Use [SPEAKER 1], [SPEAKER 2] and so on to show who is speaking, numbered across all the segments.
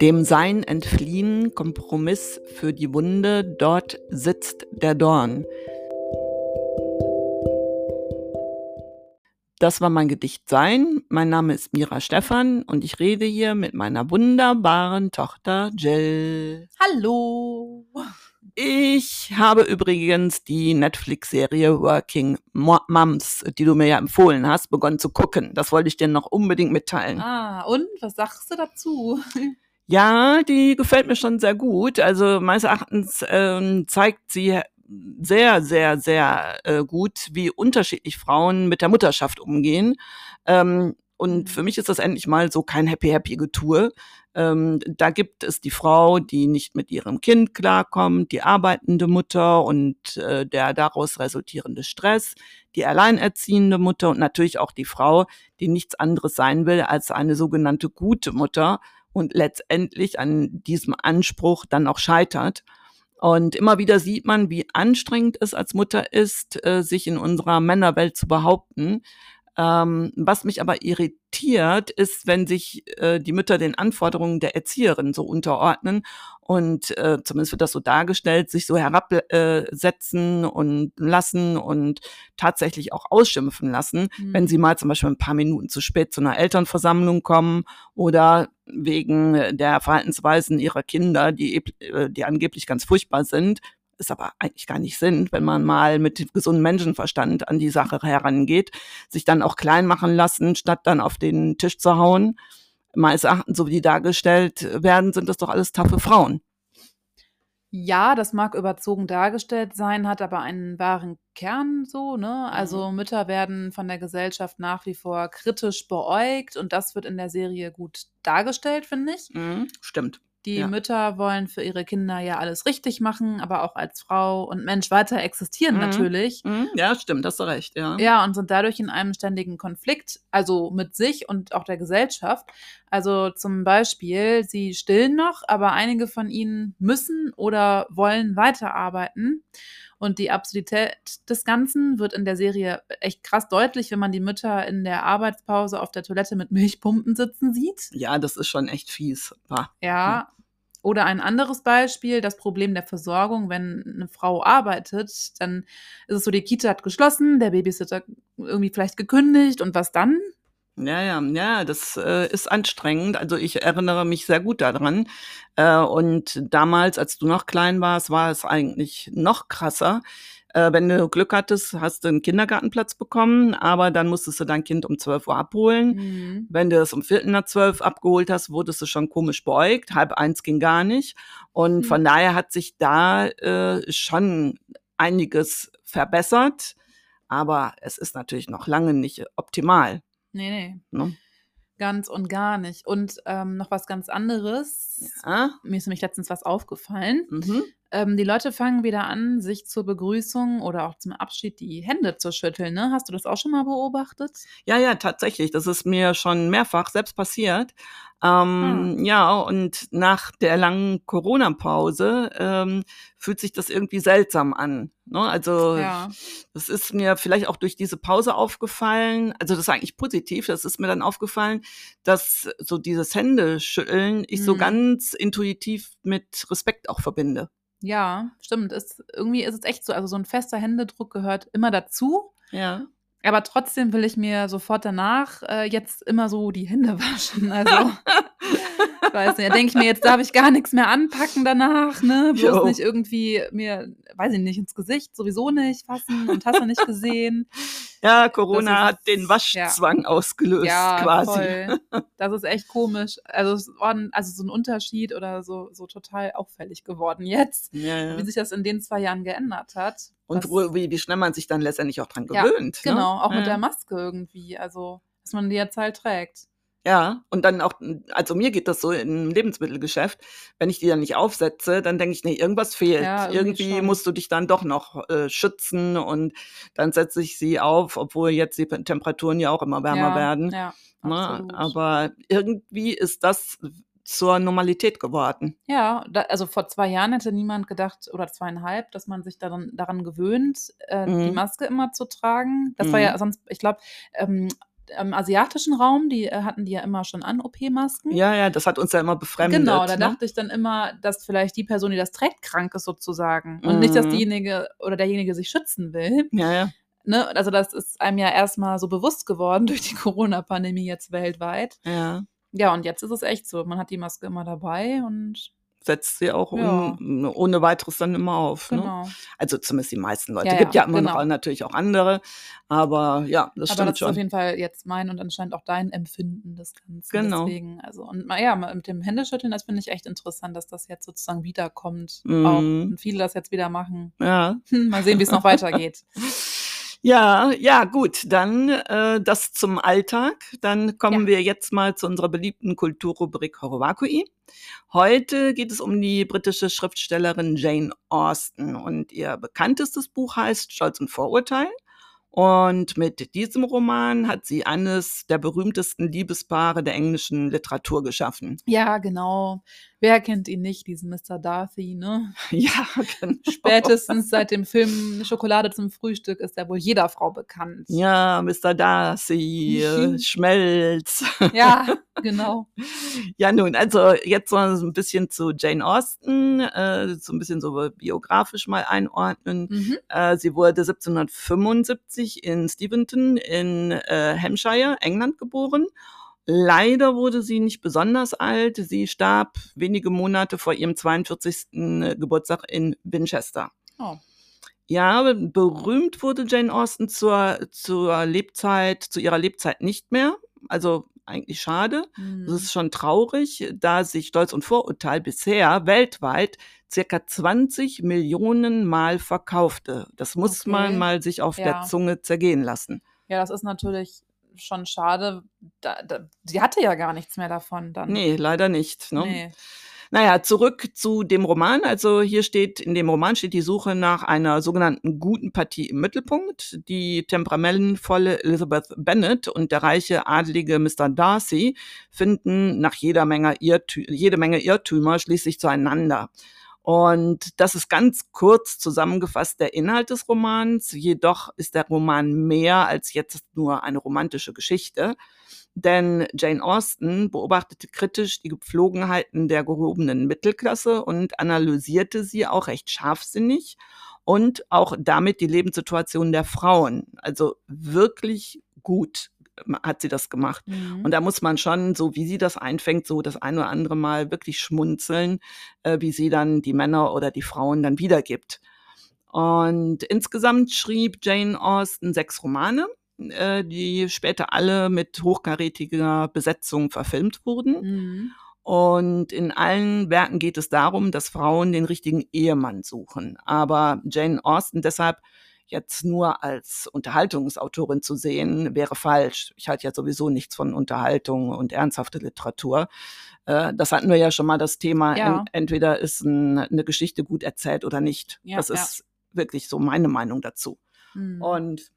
[SPEAKER 1] Dem Sein entfliehen, Kompromiss für die Wunde, dort sitzt der Dorn. Das war mein Gedicht Sein. Mein Name ist Mira Stephan und ich rede hier mit meiner wunderbaren Tochter Jill.
[SPEAKER 2] Hallo.
[SPEAKER 1] Ich habe übrigens die Netflix-Serie Working Moms, die du mir ja empfohlen hast, begonnen zu gucken. Das wollte ich dir noch unbedingt mitteilen.
[SPEAKER 2] Ah, und was sagst du dazu?
[SPEAKER 1] Ja, die gefällt mir schon sehr gut. Also meines Erachtens ähm, zeigt sie sehr, sehr, sehr äh, gut, wie unterschiedlich Frauen mit der Mutterschaft umgehen. Ähm, und für mich ist das endlich mal so kein Happy-Happy-Getue. Ähm, da gibt es die Frau, die nicht mit ihrem Kind klarkommt, die arbeitende Mutter und äh, der daraus resultierende Stress, die alleinerziehende Mutter und natürlich auch die Frau, die nichts anderes sein will als eine sogenannte gute Mutter und letztendlich an diesem Anspruch dann auch scheitert. Und immer wieder sieht man, wie anstrengend es als Mutter ist, äh, sich in unserer Männerwelt zu behaupten. Ähm, was mich aber irritiert, ist, wenn sich äh, die Mütter den Anforderungen der Erzieherin so unterordnen und äh, zumindest wird das so dargestellt, sich so herabsetzen äh, und lassen und tatsächlich auch ausschimpfen lassen, mhm. wenn sie mal zum Beispiel ein paar Minuten zu spät zu einer Elternversammlung kommen oder wegen der Verhaltensweisen ihrer Kinder, die, äh, die angeblich ganz furchtbar sind, es aber eigentlich gar nicht sind, wenn man mal mit gesundem Menschenverstand an die Sache herangeht, sich dann auch klein machen lassen, statt dann auf den Tisch zu hauen. Meines Erachtens, so wie die dargestellt werden, sind das doch alles taffe Frauen.
[SPEAKER 2] Ja, das mag überzogen dargestellt sein, hat aber einen wahren Kern so, ne? Also mhm. Mütter werden von der Gesellschaft nach wie vor kritisch beäugt und das wird in der Serie gut dargestellt, finde ich.
[SPEAKER 1] Mhm, stimmt.
[SPEAKER 2] Die ja. Mütter wollen für ihre Kinder ja alles richtig machen, aber auch als Frau und Mensch weiter existieren mhm. natürlich.
[SPEAKER 1] Mhm. Ja, stimmt, hast du recht, ja.
[SPEAKER 2] Ja, und sind dadurch in einem ständigen Konflikt, also mit sich und auch der Gesellschaft. Also zum Beispiel, sie stillen noch, aber einige von ihnen müssen oder wollen weiterarbeiten. Und die Absurdität des Ganzen wird in der Serie echt krass deutlich, wenn man die Mütter in der Arbeitspause auf der Toilette mit Milchpumpen sitzen sieht.
[SPEAKER 1] Ja, das ist schon echt fies.
[SPEAKER 2] Bah. Ja. Oder ein anderes Beispiel, das Problem der Versorgung, wenn eine Frau arbeitet, dann ist es so, die Kita hat geschlossen, der Babysitter irgendwie vielleicht gekündigt und was dann?
[SPEAKER 1] Ja, ja, ja, das äh, ist anstrengend. Also ich erinnere mich sehr gut daran. Äh, und damals, als du noch klein warst, war es eigentlich noch krasser. Äh, wenn du Glück hattest, hast du einen Kindergartenplatz bekommen, aber dann musstest du dein Kind um 12 Uhr abholen. Mhm. Wenn du es um Viertel nach zwölf abgeholt hast, wurdest du schon komisch beäugt. Halb eins ging gar nicht. Und mhm. von daher hat sich da äh, schon einiges verbessert. Aber es ist natürlich noch lange nicht optimal.
[SPEAKER 2] Nee, nee. Ne? Ganz und gar nicht. Und ähm, noch was ganz anderes. Ja. Mir ist nämlich letztens was aufgefallen. Mhm. Ähm, die Leute fangen wieder an, sich zur Begrüßung oder auch zum Abschied die Hände zu schütteln. Ne? Hast du das auch schon mal beobachtet?
[SPEAKER 1] Ja, ja, tatsächlich. Das ist mir schon mehrfach selbst passiert. Ähm, hm. Ja, und nach der langen Corona-Pause ähm, fühlt sich das irgendwie seltsam an. Ne? Also ja. das ist mir vielleicht auch durch diese Pause aufgefallen. Also das ist eigentlich positiv. Das ist mir dann aufgefallen, dass so dieses Händeschütteln ich hm. so ganz intuitiv mit Respekt auch verbinde.
[SPEAKER 2] Ja, stimmt. Ist, irgendwie ist es echt so. Also so ein fester Händedruck gehört immer dazu.
[SPEAKER 1] Ja.
[SPEAKER 2] Aber trotzdem will ich mir sofort danach äh, jetzt immer so die Hände waschen. Also weiß nicht, da denke ich mir, jetzt darf ich gar nichts mehr anpacken danach, ne? Bloß jo. nicht irgendwie mir, weiß ich nicht, ins Gesicht sowieso nicht fassen und hast du nicht gesehen.
[SPEAKER 1] Ja, Corona ist, hat den Waschzwang ja. ausgelöst, ja, quasi. Voll.
[SPEAKER 2] Das ist echt komisch. Also, also so ein Unterschied oder so, so total auffällig geworden jetzt, ja, ja. wie sich das in den zwei Jahren geändert hat.
[SPEAKER 1] Und wo, wie, wie schnell man sich dann letztendlich auch dran gewöhnt.
[SPEAKER 2] Ja, genau, ne? auch mit der Maske irgendwie. Also, dass man die jetzt halt trägt.
[SPEAKER 1] Ja, und dann auch, also mir geht das so im Lebensmittelgeschäft, wenn ich die dann nicht aufsetze, dann denke ich, nee, irgendwas fehlt. Ja, irgendwie, irgendwie musst du dich dann doch noch äh, schützen und dann setze ich sie auf, obwohl jetzt die Temperaturen ja auch immer wärmer ja, werden. Ja, ne? Aber irgendwie ist das zur Normalität geworden.
[SPEAKER 2] Ja, da, also vor zwei Jahren hätte niemand gedacht, oder zweieinhalb, dass man sich daran, daran gewöhnt, äh, mhm. die Maske immer zu tragen. Das mhm. war ja sonst, ich glaube, ähm, im asiatischen Raum, die äh, hatten die ja immer schon an OP-Masken.
[SPEAKER 1] Ja, ja, das hat uns ja immer befremdet.
[SPEAKER 2] Genau, da
[SPEAKER 1] ne?
[SPEAKER 2] dachte ich dann immer, dass vielleicht die Person, die das trägt, krank ist sozusagen. Und nicht, dass
[SPEAKER 1] Mhm.
[SPEAKER 2] diejenige oder derjenige sich schützen will.
[SPEAKER 1] Ja, ja.
[SPEAKER 2] Ne? Also das ist einem ja erstmal so bewusst geworden durch die Corona-Pandemie jetzt weltweit.
[SPEAKER 1] Ja.
[SPEAKER 2] Ja, und jetzt ist es echt so. Man hat die Maske immer dabei und
[SPEAKER 1] Setzt sie auch
[SPEAKER 2] Ja.
[SPEAKER 1] un, ohne weiteres dann immer auf. Ne?
[SPEAKER 2] genau.
[SPEAKER 1] Also zumindest die meisten Leute.
[SPEAKER 2] Ja,
[SPEAKER 1] Gibt
[SPEAKER 2] ja,
[SPEAKER 1] immer
[SPEAKER 2] genau.
[SPEAKER 1] noch natürlich auch andere. Aber ja, das
[SPEAKER 2] Aber
[SPEAKER 1] stimmt
[SPEAKER 2] das ist auf jeden Fall jetzt mein und anscheinend auch dein Empfinden des Ganzen.
[SPEAKER 1] Genau.
[SPEAKER 2] Deswegen, also, und ja, mit dem Händeschütteln, das finde ich echt interessant, dass das jetzt sozusagen wiederkommt.
[SPEAKER 1] Mhm.
[SPEAKER 2] Auch, und viele das jetzt wieder machen.
[SPEAKER 1] Ja.
[SPEAKER 2] Hm, mal sehen, wie es noch weitergeht.
[SPEAKER 1] Ja, ja, gut. Dann äh, das zum Alltag. Dann kommen
[SPEAKER 2] Ja.
[SPEAKER 1] wir jetzt mal zu unserer beliebten Kulturrubrik Horowakui. Heute geht es um die britische Schriftstellerin Jane Austen und ihr bekanntestes Buch heißt Stolz und Vorurteil. Und mit diesem Roman hat sie eines der berühmtesten Liebespaare der englischen Literatur geschaffen.
[SPEAKER 2] Ja, genau. Wer kennt ihn nicht, diesen Mr. Darcy, ne?
[SPEAKER 1] Ja, genau.
[SPEAKER 2] Spätestens seit dem Film Schokolade zum Frühstück ist er wohl jeder Frau bekannt.
[SPEAKER 1] Ja, Mr. Darcy, äh, Schmelz.
[SPEAKER 2] Ja, genau.
[SPEAKER 1] Ja, nun, also jetzt so ein bisschen zu Jane Austen, äh, so ein bisschen so biografisch mal einordnen.
[SPEAKER 2] Mhm.
[SPEAKER 1] Äh, sie wurde 1775 in Steventon in äh, Hampshire, England geboren. Leider wurde sie nicht besonders alt. Sie starb wenige Monate vor ihrem 42. Geburtstag in Winchester.
[SPEAKER 2] Oh.
[SPEAKER 1] Ja, berühmt wurde Jane Austen zur, zur Lebzeit, zu ihrer Lebzeit nicht mehr. Also eigentlich schade.
[SPEAKER 2] Hm.
[SPEAKER 1] Das ist schon traurig, da sich Stolz und Vorurteil bisher weltweit circa 20 Millionen Mal verkaufte. Das muss
[SPEAKER 2] Okay.
[SPEAKER 1] man mal sich auf
[SPEAKER 2] Ja.
[SPEAKER 1] der Zunge zergehen lassen.
[SPEAKER 2] Ja, das ist natürlich schon schade. Da, da, sie hatte ja gar nichts mehr davon dann.
[SPEAKER 1] Nee, leider nicht. Ne?
[SPEAKER 2] Nee.
[SPEAKER 1] Naja, zurück zu dem Roman. Also hier steht, in dem Roman steht die Suche nach einer sogenannten guten Partie im Mittelpunkt. Die temperamentvolle Elizabeth Bennet und der reiche adlige Mr. Darcy finden nach jeder Menge, Irrtü jede Menge Irrtümer schließlich zueinander. Und das ist ganz kurz zusammengefasst der Inhalt des Romans. Jedoch ist der Roman mehr als jetzt nur eine romantische Geschichte. Denn Jane Austen beobachtete kritisch die Gepflogenheiten der gehobenen Mittelklasse und analysierte sie auch recht scharfsinnig und auch damit die Lebenssituation der Frauen. Also wirklich gut hat sie das gemacht.
[SPEAKER 2] Mhm.
[SPEAKER 1] Und da muss man schon, so wie sie das einfängt, so das ein oder andere Mal wirklich schmunzeln, äh, wie sie dann die Männer oder die Frauen dann wiedergibt. Und insgesamt schrieb Jane Austen sechs Romane, äh, die später alle mit hochkarätiger Besetzung verfilmt wurden.
[SPEAKER 2] Mhm.
[SPEAKER 1] Und in allen Werken geht es darum, dass Frauen den richtigen Ehemann suchen. Aber Jane Austen deshalb jetzt nur als Unterhaltungsautorin zu sehen, wäre falsch. Ich halte ja sowieso nichts von Unterhaltung und ernsthafte Literatur. Äh, das hatten wir ja schon mal das Thema,
[SPEAKER 2] Ja.
[SPEAKER 1] en entweder ist ein, eine Geschichte gut erzählt oder nicht.
[SPEAKER 2] Ja,
[SPEAKER 1] das ist wirklich so meine Meinung dazu.
[SPEAKER 2] Mhm.
[SPEAKER 1] Und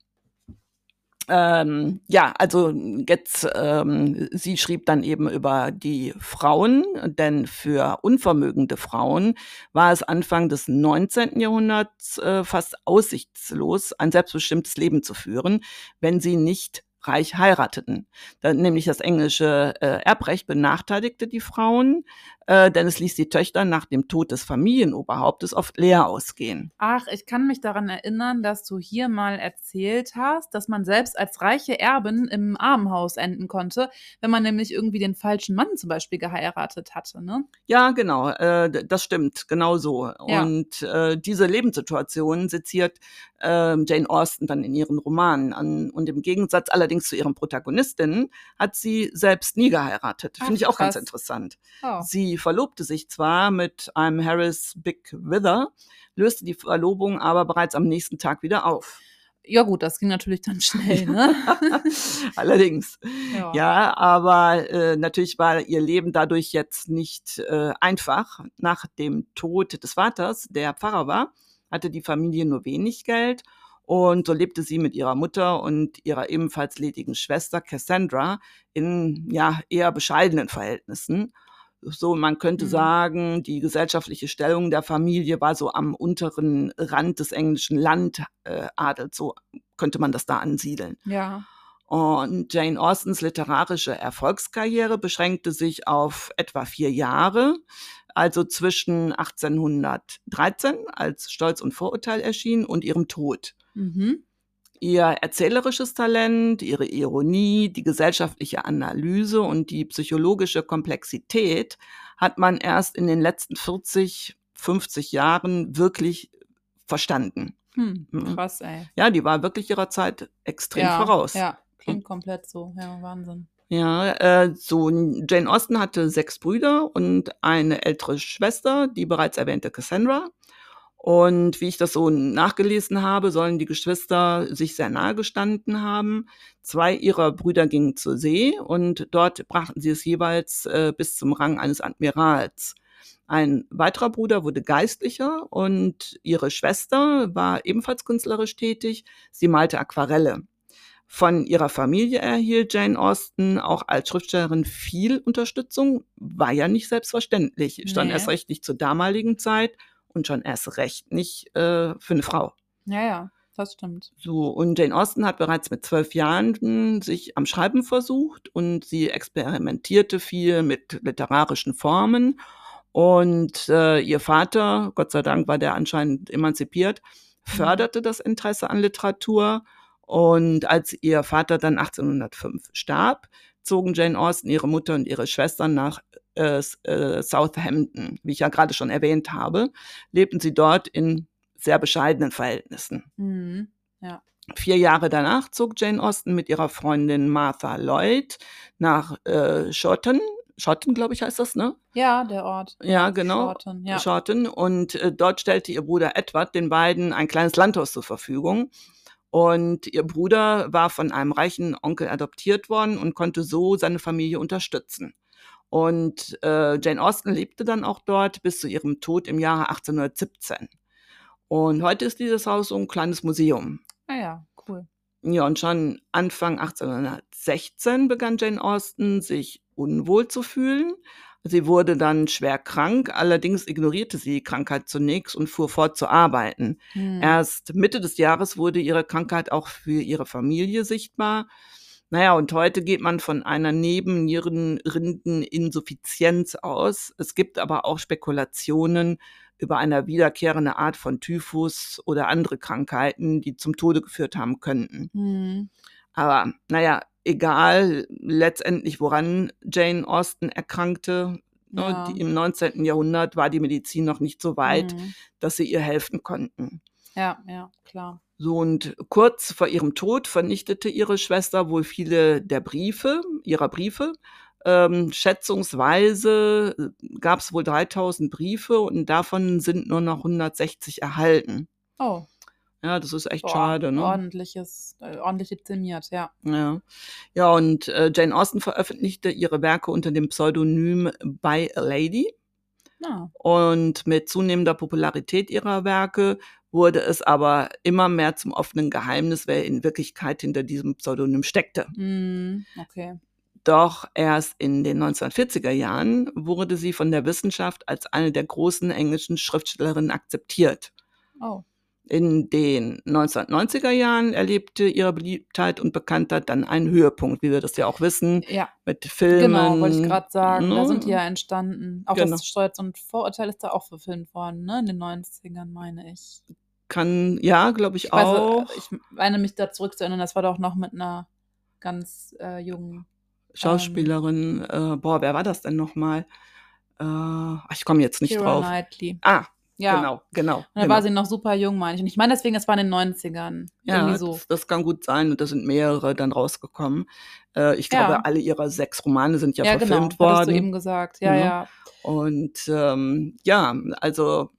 [SPEAKER 1] ähm, ja, also jetzt, ähm, sie schrieb dann eben über die Frauen, denn für unvermögende Frauen war es Anfang des 19. Jahrhunderts äh, fast aussichtslos, ein selbstbestimmtes Leben zu führen, wenn sie nicht reich heirateten. Dann, nämlich das englische äh, Erbrecht benachteiligte die Frauen, äh, denn es ließ die Töchter nach dem Tod des Familienoberhauptes oft leer ausgehen.
[SPEAKER 2] Ach, ich kann mich daran erinnern, dass du hier mal erzählt hast, dass man selbst als reiche Erbin im Armenhaus enden konnte, wenn man nämlich irgendwie den falschen Mann zum Beispiel geheiratet hatte, ne?
[SPEAKER 1] Ja, genau, äh, das stimmt, genau so.
[SPEAKER 2] Ja.
[SPEAKER 1] Und äh, diese Lebenssituation seziert äh, Jane Austen dann in ihren Romanen an. Und im Gegensatz allerdings zu ihren Protagonistinnen hat sie selbst nie geheiratet. Finde ich auch ganz
[SPEAKER 2] krass.
[SPEAKER 1] interessant.
[SPEAKER 2] Oh.
[SPEAKER 1] Sie verlobte sich zwar mit einem Harris Big Wither, löste die Verlobung aber bereits am nächsten Tag wieder auf.
[SPEAKER 2] Ja gut, das ging natürlich dann schnell, ne?
[SPEAKER 1] Allerdings.
[SPEAKER 2] ja.
[SPEAKER 1] Ja, aber äh, natürlich war ihr Leben dadurch jetzt nicht äh, einfach. Nach dem Tod des Vaters, der Pfarrer war, hatte die Familie nur wenig Geld und so lebte sie mit ihrer Mutter und ihrer ebenfalls ledigen Schwester Cassandra in ja eher bescheidenen Verhältnissen. So, man könnte
[SPEAKER 2] Mhm.
[SPEAKER 1] sagen, die gesellschaftliche Stellung der Familie war so am unteren Rand des englischen Landadels, so könnte man das da ansiedeln.
[SPEAKER 2] Ja.
[SPEAKER 1] Und Jane Austens literarische Erfolgskarriere beschränkte sich auf etwa vier Jahre, also zwischen 1813, als Stolz und Vorurteil erschien, und ihrem Tod.
[SPEAKER 2] Mhm.
[SPEAKER 1] Ihr erzählerisches Talent, ihre Ironie, die gesellschaftliche Analyse und die psychologische Komplexität hat man erst in den letzten 40, 50 Jahren wirklich verstanden.
[SPEAKER 2] Hm,
[SPEAKER 1] Mhm.
[SPEAKER 2] krass, ey.
[SPEAKER 1] Ja, die war wirklich ihrer Zeit extrem
[SPEAKER 2] ja,
[SPEAKER 1] voraus.
[SPEAKER 2] Ja, klingt komplett so. Ja, Wahnsinn.
[SPEAKER 1] Ja, äh, so Jane Austen hatte sechs Brüder und eine ältere Schwester, die bereits erwähnte Cassandra. Und wie ich das so nachgelesen habe, sollen die Geschwister sich sehr nahe gestanden haben. Zwei ihrer Brüder gingen zur See und dort brachten sie es jeweils äh, bis zum Rang eines Admirals. Ein weiterer Bruder wurde Geistlicher und ihre Schwester war ebenfalls künstlerisch tätig. Sie malte Aquarelle. Von ihrer Familie erhielt Jane Austen auch als Schriftstellerin viel Unterstützung. War ja nicht selbstverständlich. Stand
[SPEAKER 2] Nee.
[SPEAKER 1] erst recht nicht zur damaligen Zeit und schon erst recht nicht äh, für eine Frau.
[SPEAKER 2] Ja, ja, das stimmt.
[SPEAKER 1] So, und Jane Austen hat bereits mit zwölf Jahren sich am Schreiben versucht und sie experimentierte viel mit literarischen Formen. Und äh, ihr Vater, Gott sei Dank war der anscheinend emanzipiert, förderte das Interesse an Literatur. Und als ihr Vater dann 1805 starb, zogen Jane Austen, ihre Mutter und ihre Schwestern nach äh, äh, Southampton, wie ich ja gerade schon erwähnt habe, lebten sie dort in sehr bescheidenen Verhältnissen.
[SPEAKER 2] Mhm.
[SPEAKER 1] Vier Jahre danach zog Jane Austen mit ihrer Freundin Martha Lloyd nach äh, Shorten. Shorten, glaube ich, heißt das, ne?
[SPEAKER 2] Ja, der Ort.
[SPEAKER 1] Ja, genau.
[SPEAKER 2] Shorten, ja.
[SPEAKER 1] Shorten. Und äh, dort stellte ihr Bruder Edward den beiden ein kleines Landhaus zur Verfügung. Und ihr Bruder war von einem reichen Onkel adoptiert worden und konnte so seine Familie unterstützen. Und äh, Jane Austen lebte dann auch dort bis zu ihrem Tod im Jahre 1817. Und heute ist dieses Haus so ein kleines Museum.
[SPEAKER 2] Ah ja, cool.
[SPEAKER 1] Ja, und schon Anfang 1816 begann Jane Austen sich unwohl zu fühlen. Sie wurde dann schwer krank, allerdings ignorierte sie die Krankheit zunächst und fuhr fort zu arbeiten.
[SPEAKER 2] Hm.
[SPEAKER 1] Erst Mitte des Jahres wurde ihre Krankheit auch für ihre Familie sichtbar. Naja, und heute geht man von einer Nebennierenrindeninsuffizienz aus. Es gibt aber auch Spekulationen über eine wiederkehrende Art von Typhus oder andere Krankheiten, die zum Tode geführt haben könnten.
[SPEAKER 2] Hm.
[SPEAKER 1] Aber naja, egal letztendlich, woran Jane Austen erkrankte. ne,
[SPEAKER 2] Ja.
[SPEAKER 1] Die, Im 19. Jahrhundert war die Medizin noch nicht so weit,
[SPEAKER 2] Hm.
[SPEAKER 1] dass sie ihr helfen konnten.
[SPEAKER 2] Ja, ja, klar.
[SPEAKER 1] So und kurz vor ihrem Tod vernichtete ihre Schwester wohl viele der Briefe, ihrer Briefe. Ähm, schätzungsweise gab es wohl 3000 Briefe und davon sind nur noch 160 erhalten.
[SPEAKER 2] Oh,
[SPEAKER 1] Ja, das ist echt
[SPEAKER 2] boah,
[SPEAKER 1] schade, ne?
[SPEAKER 2] ordentliches, äh, ordentlich dezimiert, ja.
[SPEAKER 1] Ja, ja und äh, Jane Austen veröffentlichte ihre Werke unter dem Pseudonym By a Lady.
[SPEAKER 2] Na,
[SPEAKER 1] Und mit zunehmender Popularität ihrer Werke wurde es aber immer mehr zum offenen Geheimnis, wer in Wirklichkeit hinter diesem Pseudonym steckte.
[SPEAKER 2] hm, okay.
[SPEAKER 1] Doch erst in den 1940er Jahren wurde sie von der Wissenschaft als eine der großen englischen Schriftstellerinnen akzeptiert.
[SPEAKER 2] Oh,
[SPEAKER 1] In den 1990er Jahren erlebte ihre Beliebtheit und Bekanntheit dann einen Höhepunkt, wie wir das ja auch wissen,
[SPEAKER 2] ja,
[SPEAKER 1] mit Filmen.
[SPEAKER 2] genau, wollte ich gerade sagen. Da
[SPEAKER 1] ne?
[SPEAKER 2] sind die ja entstanden. Auch
[SPEAKER 1] Genau.
[SPEAKER 2] das Stolz und Vorurteil ist da auch verfilmt worden, ne? In den 90ern, meine ich.
[SPEAKER 1] Kann, ja, glaube ich,
[SPEAKER 2] Ich weiß,
[SPEAKER 1] auch.
[SPEAKER 2] ich meine mich da zurückzuerinnern, das war doch noch mit einer ganz äh, jungen.
[SPEAKER 1] Schauspielerin, äh, boah, wer war das denn nochmal? Äh, ich komme jetzt nicht
[SPEAKER 2] Keira
[SPEAKER 1] drauf.
[SPEAKER 2] Knightley.
[SPEAKER 1] Ah,
[SPEAKER 2] Ja.
[SPEAKER 1] genau, genau.
[SPEAKER 2] Und da
[SPEAKER 1] genau.
[SPEAKER 2] war sie noch super jung, meine ich. Und ich meine deswegen, das war in den 90ern.
[SPEAKER 1] Ja,
[SPEAKER 2] so.
[SPEAKER 1] das, das kann gut sein. Und da sind mehrere dann rausgekommen. Äh, ich glaube,
[SPEAKER 2] Ja.
[SPEAKER 1] alle ihrer sechs Romane sind ja,
[SPEAKER 2] Ja, genau.
[SPEAKER 1] verfilmt
[SPEAKER 2] du
[SPEAKER 1] worden.
[SPEAKER 2] eben gesagt. Ja,
[SPEAKER 1] Ja.
[SPEAKER 2] ja.
[SPEAKER 1] Und ähm, ja, also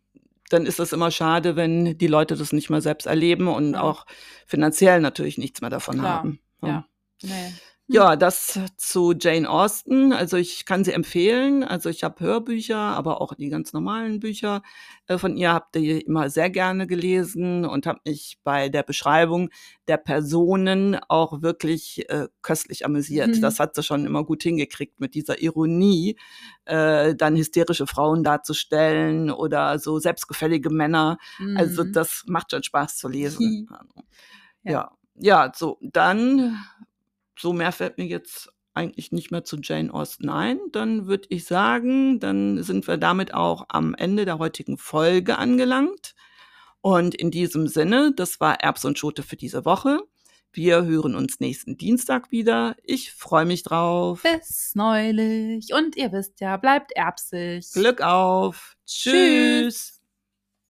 [SPEAKER 1] dann ist es immer schade, wenn die Leute das nicht mehr selbst erleben und
[SPEAKER 2] Ja.
[SPEAKER 1] auch finanziell natürlich nichts mehr davon
[SPEAKER 2] Klar,
[SPEAKER 1] haben.
[SPEAKER 2] ja. Nee.
[SPEAKER 1] Ja, das zu Jane Austen. Also ich kann sie empfehlen. Also ich habe Hörbücher, aber auch die ganz normalen Bücher äh, von ihr habt ihr immer sehr gerne gelesen und habe mich bei der Beschreibung der Personen auch wirklich äh, köstlich amüsiert.
[SPEAKER 2] Mhm.
[SPEAKER 1] Das hat sie schon immer gut hingekriegt mit dieser Ironie, äh, dann hysterische Frauen darzustellen oder so selbstgefällige Männer. Also
[SPEAKER 2] Mhm.
[SPEAKER 1] das macht schon Spaß zu lesen.
[SPEAKER 2] Ja.
[SPEAKER 1] ja. ja, so dann so mehr fällt mir jetzt eigentlich nicht mehr zu Jane Austen ein. Dann würde ich sagen, dann sind wir damit auch am Ende der heutigen Folge angelangt. Und in diesem Sinne, das war Erbs und Schote für diese Woche. Wir hören uns nächsten Dienstag wieder. Ich freue mich drauf.
[SPEAKER 2] Bis neulich. Und ihr wisst ja, bleibt erbsig.
[SPEAKER 1] Glück auf. Tschüss.